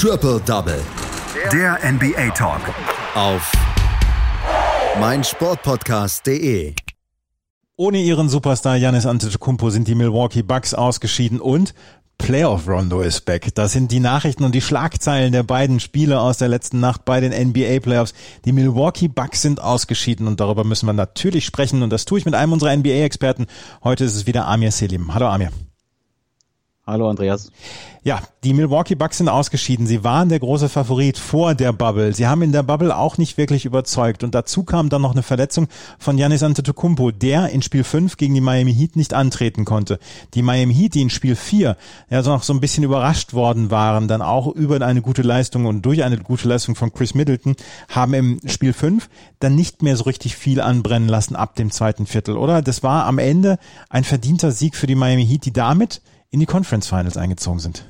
Triple Double. Der NBA Talk. Auf meinsportpodcast.de. Ohne ihren Superstar Janis Antetokounmpo sind die Milwaukee Bucks ausgeschieden und Playoff Rondo ist back. Das sind die Nachrichten und die Schlagzeilen der beiden Spiele aus der letzten Nacht bei den NBA Playoffs. Die Milwaukee Bucks sind ausgeschieden und darüber müssen wir natürlich sprechen und das tue ich mit einem unserer NBA Experten. Heute ist es wieder Amir Selim. Hallo Amir. Hallo Andreas. Ja, die Milwaukee Bucks sind ausgeschieden. Sie waren der große Favorit vor der Bubble. Sie haben in der Bubble auch nicht wirklich überzeugt. Und dazu kam dann noch eine Verletzung von Giannis Antetokounmpo, der in Spiel 5 gegen die Miami Heat nicht antreten konnte. Die Miami Heat, die in Spiel 4 ja so noch so ein bisschen überrascht worden waren, dann auch über eine gute Leistung und durch eine gute Leistung von Chris Middleton, haben im Spiel 5 dann nicht mehr so richtig viel anbrennen lassen ab dem zweiten Viertel, oder? Das war am Ende ein verdienter Sieg für die Miami Heat, die damit in die Conference Finals eingezogen sind.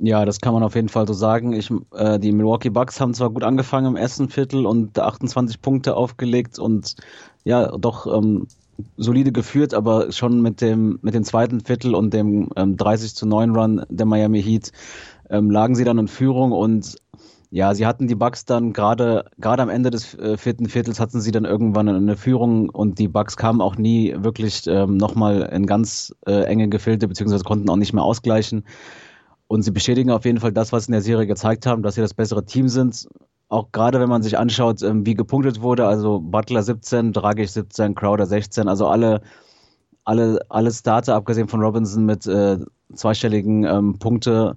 Ja, das kann man auf jeden Fall so sagen. Ich, äh, die Milwaukee Bucks haben zwar gut angefangen im ersten Viertel und 28 Punkte aufgelegt und ja, doch ähm, solide geführt, aber schon mit dem, mit dem zweiten Viertel und dem ähm, 30 zu 9 Run der Miami Heat ähm, lagen sie dann in Führung und ja, sie hatten die Bucks dann gerade gerade am Ende des äh, vierten Viertels hatten sie dann irgendwann eine Führung und die Bucks kamen auch nie wirklich ähm, nochmal in ganz äh, enge Gefilde beziehungsweise konnten auch nicht mehr ausgleichen. Und sie bestätigen auf jeden Fall das, was in der Serie gezeigt haben, dass sie das bessere Team sind. Auch gerade wenn man sich anschaut, ähm, wie gepunktet wurde, also Butler 17, Dragic 17, Crowder 16, also alle alle alle Starter abgesehen von Robinson mit äh, zweistelligen ähm, Punkte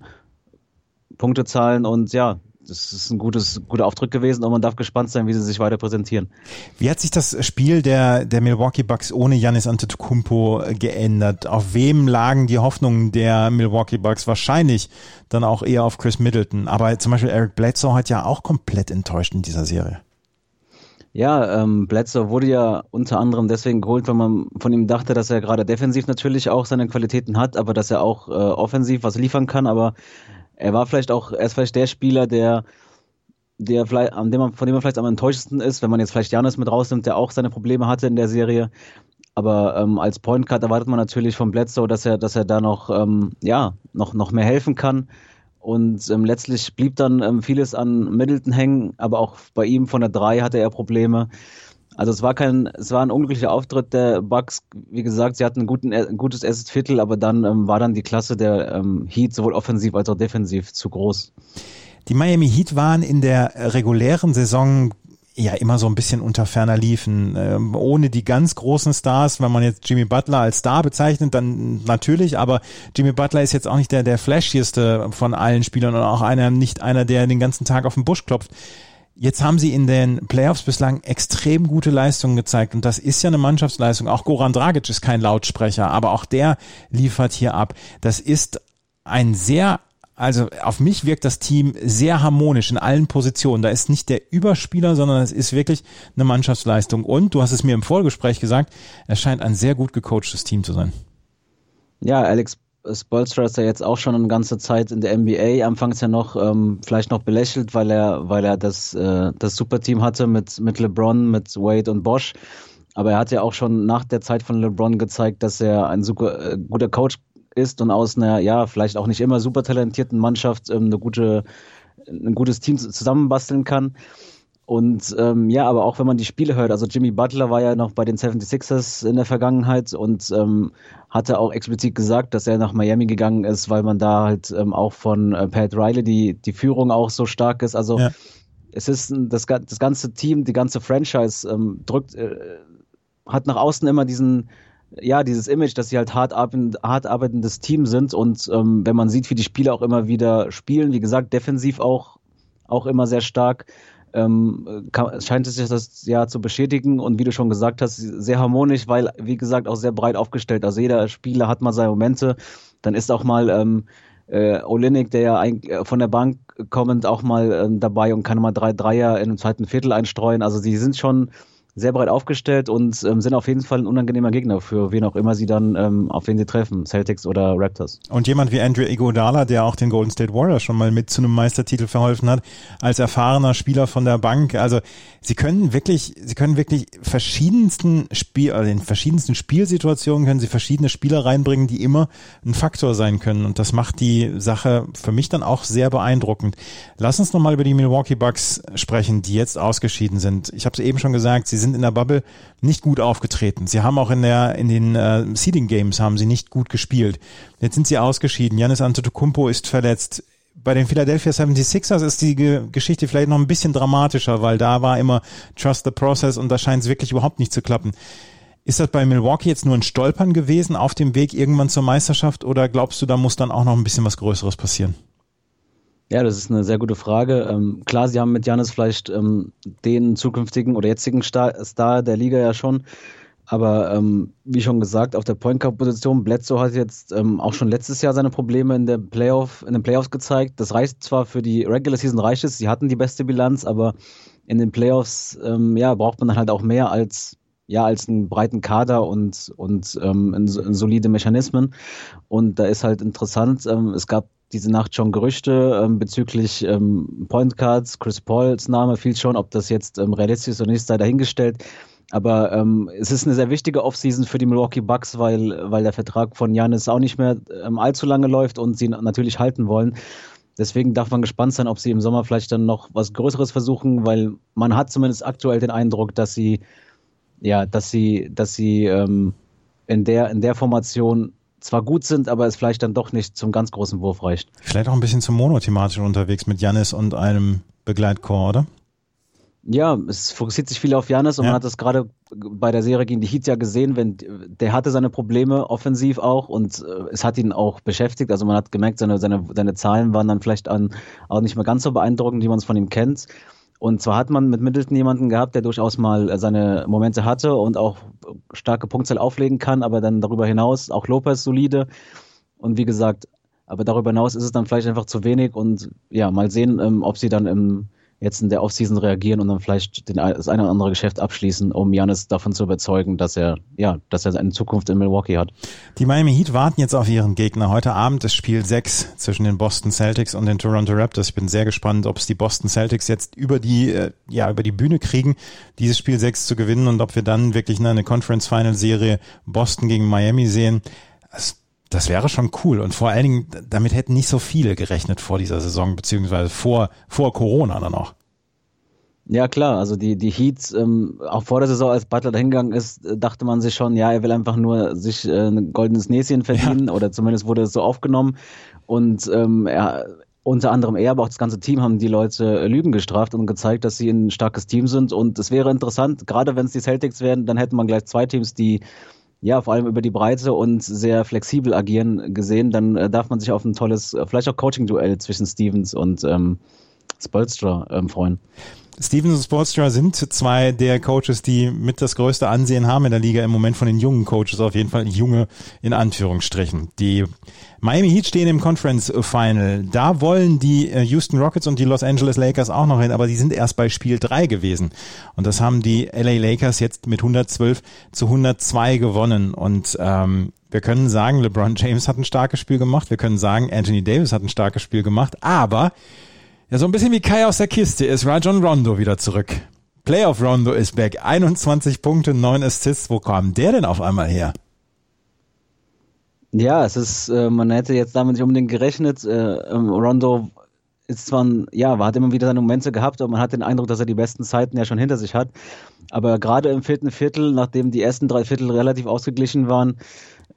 Punktezahlen und ja, das ist ein gutes, guter Auftritt gewesen und man darf gespannt sein, wie sie sich weiter präsentieren. Wie hat sich das Spiel der, der Milwaukee Bucks ohne Janis Antetokounmpo geändert? Auf wem lagen die Hoffnungen der Milwaukee Bucks? Wahrscheinlich dann auch eher auf Chris Middleton. Aber zum Beispiel Eric Bledsoe hat ja auch komplett enttäuscht in dieser Serie. Ja, ähm, Bledsoe wurde ja unter anderem deswegen geholt, weil man von ihm dachte, dass er gerade defensiv natürlich auch seine Qualitäten hat, aber dass er auch äh, offensiv was liefern kann. Aber er war vielleicht auch, er ist vielleicht der Spieler, der, der vielleicht, an dem man, von dem man vielleicht am enttäuschendsten ist, wenn man jetzt vielleicht Janis mit rausnimmt, der auch seine Probleme hatte in der Serie. Aber ähm, als Point Guard erwartet man natürlich von Bledsoe, dass er, dass er da noch, ähm, ja, noch, noch mehr helfen kann. Und ähm, letztlich blieb dann ähm, vieles an Middleton hängen, aber auch bei ihm von der 3 hatte er Probleme. Also es war kein, es war ein unglücklicher Auftritt der Bucks. Wie gesagt, sie hatten ein, guten, ein gutes erstes Viertel, aber dann ähm, war dann die Klasse der ähm, Heat sowohl offensiv als auch defensiv zu groß. Die Miami Heat waren in der regulären Saison ja immer so ein bisschen unter ferner liefen. Ähm, ohne die ganz großen Stars, wenn man jetzt Jimmy Butler als Star bezeichnet, dann natürlich, aber Jimmy Butler ist jetzt auch nicht der, der flashieste von allen Spielern und auch einer, nicht einer, der den ganzen Tag auf den Busch klopft. Jetzt haben sie in den Playoffs bislang extrem gute Leistungen gezeigt und das ist ja eine Mannschaftsleistung. Auch Goran Dragic ist kein Lautsprecher, aber auch der liefert hier ab. Das ist ein sehr also auf mich wirkt das Team sehr harmonisch in allen Positionen. Da ist nicht der Überspieler, sondern es ist wirklich eine Mannschaftsleistung. Und du hast es mir im Vorgespräch gesagt, es scheint ein sehr gut gecoachtes Team zu sein. Ja, Alex Spolstra ist ja jetzt auch schon eine ganze Zeit in der NBA, anfangs ja noch ähm, vielleicht noch belächelt, weil er, weil er das, äh, das Superteam hatte mit, mit LeBron, mit Wade und Bosch. Aber er hat ja auch schon nach der Zeit von LeBron gezeigt, dass er ein super äh, guter Coach ist und aus einer, ja, vielleicht auch nicht immer super talentierten Mannschaft ähm, eine gute, ein gutes Team zusammenbasteln kann. Und ähm, ja, aber auch wenn man die Spiele hört, also Jimmy Butler war ja noch bei den 76ers in der Vergangenheit und ähm, hatte auch explizit gesagt, dass er nach Miami gegangen ist, weil man da halt ähm, auch von äh, Pat Riley die, die Führung auch so stark ist. Also ja. es ist das, das ganze Team, die ganze Franchise ähm, drückt, äh, hat nach außen immer diesen, ja, dieses Image, dass sie halt hart, arbeitend, hart arbeitendes Team sind und ähm, wenn man sieht, wie die Spieler auch immer wieder spielen, wie gesagt, defensiv auch, auch immer sehr stark, ähm, kann, scheint es sich das ja zu beschädigen und wie du schon gesagt hast, sehr harmonisch, weil, wie gesagt, auch sehr breit aufgestellt. Also jeder Spieler hat mal seine Momente. Dann ist auch mal ähm, äh, Olinik, der ja ein, äh, von der Bank kommend auch mal ähm, dabei und kann mal drei Dreier in einem zweiten Viertel einstreuen. Also sie sind schon sehr breit aufgestellt und ähm, sind auf jeden Fall ein unangenehmer Gegner für wen auch immer sie dann, ähm, auf wen sie treffen, Celtics oder Raptors. Und jemand wie Andrew Iguodala, der auch den Golden State Warriors schon mal mit zu einem Meistertitel verholfen hat, als erfahrener Spieler von der Bank. Also sie können wirklich, sie können wirklich verschiedensten Spiel, also in verschiedensten Spielsituationen können sie verschiedene Spieler reinbringen, die immer ein Faktor sein können. Und das macht die Sache für mich dann auch sehr beeindruckend. Lass uns nochmal über die Milwaukee Bucks sprechen, die jetzt ausgeschieden sind. Ich habe es eben schon gesagt, sie sind in der Bubble nicht gut aufgetreten. Sie haben auch in der in den äh, Seeding Games haben sie nicht gut gespielt. Jetzt sind sie ausgeschieden. Janis Antetokounmpo ist verletzt. Bei den Philadelphia 76ers ist die Geschichte vielleicht noch ein bisschen dramatischer, weil da war immer Trust the Process und da scheint es wirklich überhaupt nicht zu klappen. Ist das bei Milwaukee jetzt nur ein Stolpern gewesen auf dem Weg irgendwann zur Meisterschaft oder glaubst du, da muss dann auch noch ein bisschen was Größeres passieren? Ja, das ist eine sehr gute Frage. Ähm, klar, sie haben mit Janis vielleicht ähm, den zukünftigen oder jetzigen Star, Star der Liga ja schon. Aber ähm, wie schon gesagt, auf der Point Guard Position, Bledsoe hat jetzt ähm, auch schon letztes Jahr seine Probleme in der Playoff, in den Playoffs gezeigt. Das reicht zwar für die Regular Season reicht es, sie hatten die beste Bilanz, aber in den Playoffs ähm, ja, braucht man dann halt auch mehr als ja als einen breiten Kader und und ähm, in, in solide Mechanismen. Und da ist halt interessant. Ähm, es gab diese Nacht schon Gerüchte ähm, bezüglich ähm, Point Cards. Chris Pauls Name fiel schon, ob das jetzt ähm, realistisch ist oder nicht, sei dahingestellt. Aber ähm, es ist eine sehr wichtige Offseason für die Milwaukee Bucks, weil, weil der Vertrag von Janis auch nicht mehr ähm, allzu lange läuft und sie natürlich halten wollen. Deswegen darf man gespannt sein, ob sie im Sommer vielleicht dann noch was Größeres versuchen, weil man hat zumindest aktuell den Eindruck, dass sie, ja, dass sie, dass sie ähm, in der in der Formation zwar gut sind, aber es vielleicht dann doch nicht zum ganz großen Wurf reicht. Vielleicht auch ein bisschen zu monothematisch unterwegs mit Janis und einem Begleitchor, oder? Ja, es fokussiert sich viel auf Janis und ja. man hat das gerade bei der Serie gegen die Heat ja gesehen, wenn der hatte seine Probleme offensiv auch und äh, es hat ihn auch beschäftigt. Also man hat gemerkt, seine, seine, seine Zahlen waren dann vielleicht an, auch nicht mehr ganz so beeindruckend, wie man es von ihm kennt. Und zwar hat man mit Middleton jemanden gehabt, der durchaus mal seine Momente hatte und auch starke Punktzahl auflegen kann, aber dann darüber hinaus auch Lopez solide. Und wie gesagt, aber darüber hinaus ist es dann vielleicht einfach zu wenig und ja, mal sehen, ähm, ob sie dann im jetzt in der Offseason reagieren und dann vielleicht den, das eine oder andere Geschäft abschließen, um Janis davon zu überzeugen, dass er, ja, dass er eine Zukunft in Milwaukee hat. Die Miami Heat warten jetzt auf ihren Gegner. Heute Abend ist Spiel 6 zwischen den Boston Celtics und den Toronto Raptors. Ich bin sehr gespannt, ob es die Boston Celtics jetzt über die, äh, ja, über die Bühne kriegen, dieses Spiel 6 zu gewinnen und ob wir dann wirklich eine Conference Final Serie Boston gegen Miami sehen. Das das wäre schon cool. Und vor allen Dingen, damit hätten nicht so viele gerechnet vor dieser Saison, beziehungsweise vor, vor Corona dann auch. Ja, klar. Also die, die Heats, ähm, auch vor der Saison, als Butler dahingegangen ist, äh, dachte man sich schon, ja, er will einfach nur sich äh, ein goldenes Näschen verdienen ja. oder zumindest wurde es so aufgenommen. Und ähm, er, unter anderem er, aber auch das ganze Team haben die Leute Lügen gestraft und gezeigt, dass sie ein starkes Team sind. Und es wäre interessant, gerade wenn es die Celtics wären, dann hätte man gleich zwei Teams, die ja, vor allem über die Breite und sehr flexibel agieren gesehen, dann äh, darf man sich auf ein tolles, äh, vielleicht auch Coaching-Duell zwischen Stevens und ähm, Spolstra ähm, freuen. Stevens und Sportstra sind zwei der Coaches, die mit das größte Ansehen haben in der Liga im Moment von den jungen Coaches, auf jeden Fall junge in Anführungsstrichen. Die Miami Heat stehen im Conference Final. Da wollen die äh, Houston Rockets und die Los Angeles Lakers auch noch hin, aber die sind erst bei Spiel 3 gewesen. Und das haben die LA Lakers jetzt mit 112 zu 102 gewonnen. Und ähm, wir können sagen, LeBron James hat ein starkes Spiel gemacht. Wir können sagen, Anthony Davis hat ein starkes Spiel gemacht. Aber ja, so ein bisschen wie Kai aus der Kiste ist Rajon Rondo wieder zurück. Playoff Rondo ist back. 21 Punkte, 9 Assists. Wo kam der denn auf einmal her? Ja, es ist, äh, man hätte jetzt damit nicht unbedingt gerechnet. Äh, ähm, Rondo ist zwar, ein, ja, hat immer wieder seine Momente gehabt, und man hat den Eindruck, dass er die besten Zeiten ja schon hinter sich hat. Aber gerade im vierten Viertel, nachdem die ersten drei Viertel relativ ausgeglichen waren,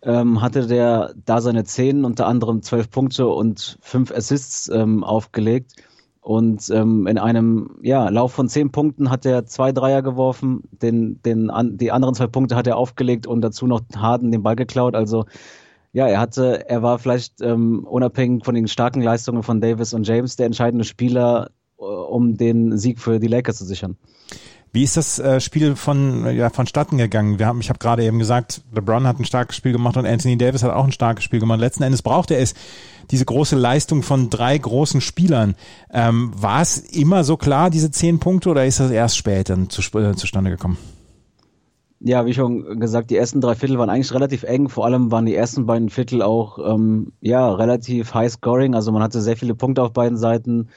ähm, hatte der da seine zehn, unter anderem zwölf Punkte und fünf Assists ähm, aufgelegt. Und ähm, in einem ja, Lauf von zehn Punkten hat er zwei Dreier geworfen, den, den, an, die anderen zwei Punkte hat er aufgelegt und dazu noch Harden den Ball geklaut. Also ja, er hatte, er war vielleicht ähm, unabhängig von den starken Leistungen von Davis und James der entscheidende Spieler, äh, um den Sieg für die Lakers zu sichern. Wie ist das äh, Spiel von ja, vonstatten gegangen? Wir haben, ich habe gerade eben gesagt, LeBron hat ein starkes Spiel gemacht und Anthony Davis hat auch ein starkes Spiel gemacht. Letzten Endes braucht er es diese große Leistung von drei großen Spielern. Ähm, war es immer so klar, diese zehn Punkte, oder ist das erst später zu, äh, zustande gekommen? ja, wie schon gesagt, die ersten drei Viertel waren eigentlich relativ eng. Vor allem waren die ersten beiden Viertel auch ähm, ja relativ high scoring. Also man hatte sehr viele Punkte auf beiden Seiten.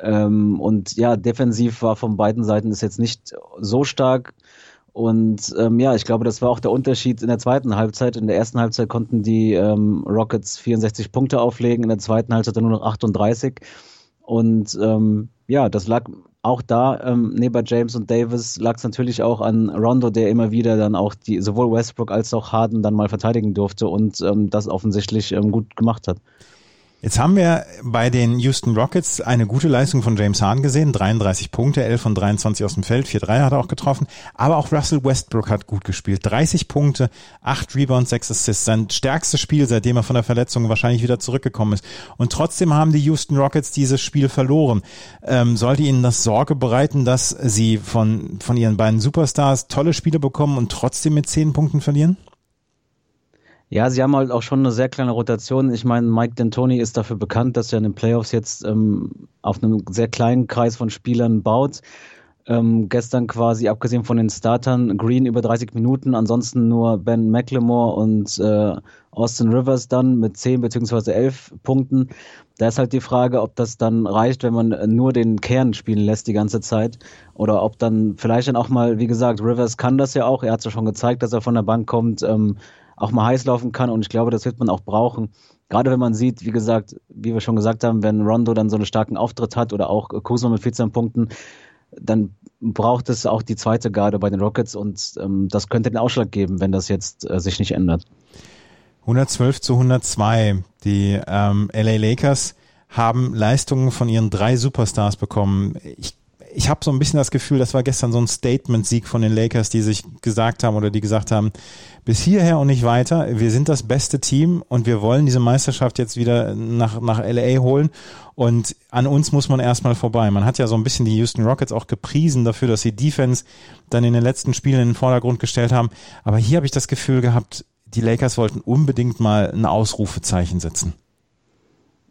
Ähm, und ja, defensiv war von beiden Seiten ist jetzt nicht so stark. Und ähm, ja, ich glaube, das war auch der Unterschied in der zweiten Halbzeit. In der ersten Halbzeit konnten die ähm, Rockets 64 Punkte auflegen, in der zweiten Halbzeit nur noch 38. Und ähm, ja, das lag auch da, ähm, neben James und Davis, lag es natürlich auch an Rondo, der immer wieder dann auch die sowohl Westbrook als auch Harden dann mal verteidigen durfte und ähm, das offensichtlich ähm, gut gemacht hat. Jetzt haben wir bei den Houston Rockets eine gute Leistung von James Harden gesehen. 33 Punkte, 11 von 23 aus dem Feld, 4 3 hat er auch getroffen. Aber auch Russell Westbrook hat gut gespielt. 30 Punkte, 8 Rebounds, 6 Assists. Sein stärkstes Spiel, seitdem er von der Verletzung wahrscheinlich wieder zurückgekommen ist. Und trotzdem haben die Houston Rockets dieses Spiel verloren. Ähm, sollte Ihnen das Sorge bereiten, dass Sie von, von Ihren beiden Superstars tolle Spiele bekommen und trotzdem mit 10 Punkten verlieren? Ja, sie haben halt auch schon eine sehr kleine Rotation. Ich meine, Mike D'Antoni ist dafür bekannt, dass er in den Playoffs jetzt ähm, auf einem sehr kleinen Kreis von Spielern baut. Ähm, gestern quasi, abgesehen von den Startern, Green über 30 Minuten, ansonsten nur Ben McLemore und äh, Austin Rivers dann mit 10 beziehungsweise 11 Punkten. Da ist halt die Frage, ob das dann reicht, wenn man nur den Kern spielen lässt die ganze Zeit oder ob dann vielleicht dann auch mal, wie gesagt, Rivers kann das ja auch, er hat ja schon gezeigt, dass er von der Bank kommt, ähm, auch mal heiß laufen kann. Und ich glaube, das wird man auch brauchen. Gerade wenn man sieht, wie gesagt, wie wir schon gesagt haben, wenn Rondo dann so einen starken Auftritt hat oder auch Kuzma mit 14 Punkten, dann braucht es auch die zweite Garde bei den Rockets und ähm, das könnte den Ausschlag geben, wenn das jetzt äh, sich nicht ändert. 112 zu 102. Die ähm, LA Lakers haben Leistungen von ihren drei Superstars bekommen. Ich ich habe so ein bisschen das Gefühl, das war gestern so ein Statement-Sieg von den Lakers, die sich gesagt haben oder die gesagt haben, bis hierher und nicht weiter, wir sind das beste Team und wir wollen diese Meisterschaft jetzt wieder nach, nach LA holen und an uns muss man erstmal vorbei. Man hat ja so ein bisschen die Houston Rockets auch gepriesen dafür, dass sie Defense dann in den letzten Spielen in den Vordergrund gestellt haben, aber hier habe ich das Gefühl gehabt, die Lakers wollten unbedingt mal ein Ausrufezeichen setzen.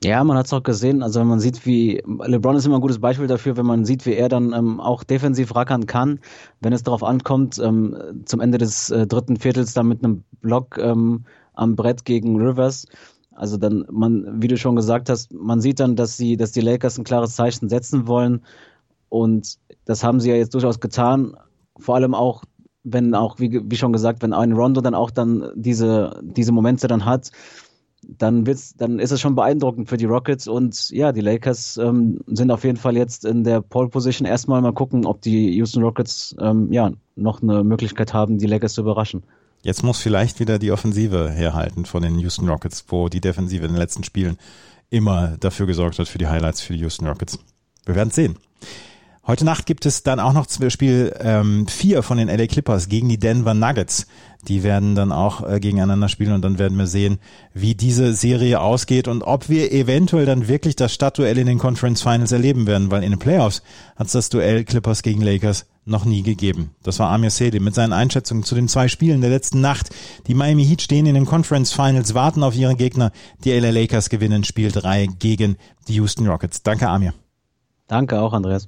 Ja, man hat es auch gesehen. Also wenn man sieht, wie LeBron ist immer ein gutes Beispiel dafür, wenn man sieht, wie er dann ähm, auch defensiv rackern kann, wenn es darauf ankommt, ähm, zum Ende des äh, dritten Viertels dann mit einem Block ähm, am Brett gegen Rivers. Also dann, man, wie du schon gesagt hast, man sieht dann, dass sie, dass die Lakers ein klares Zeichen setzen wollen. Und das haben sie ja jetzt durchaus getan. Vor allem auch, wenn auch, wie, wie schon gesagt, wenn ein Rondo dann auch dann diese, diese Momente dann hat, dann wird's, dann ist es schon beeindruckend für die Rockets und ja, die Lakers ähm, sind auf jeden Fall jetzt in der Pole Position. Erstmal mal gucken, ob die Houston Rockets ähm, ja noch eine Möglichkeit haben, die Lakers zu überraschen. Jetzt muss vielleicht wieder die Offensive herhalten von den Houston Rockets, wo die Defensive in den letzten Spielen immer dafür gesorgt hat für die Highlights für die Houston Rockets. Wir werden sehen. Heute Nacht gibt es dann auch noch Spiel ähm, vier von den LA Clippers gegen die Denver Nuggets. Die werden dann auch äh, gegeneinander spielen und dann werden wir sehen, wie diese Serie ausgeht und ob wir eventuell dann wirklich das Stadtduell in den Conference Finals erleben werden, weil in den Playoffs hat es das Duell Clippers gegen Lakers noch nie gegeben. Das war Amir Sedi mit seinen Einschätzungen zu den zwei Spielen der letzten Nacht. Die Miami Heat stehen in den Conference Finals, warten auf ihren Gegner. Die LA Lakers gewinnen Spiel drei gegen die Houston Rockets. Danke, Amir. Danke auch, Andreas.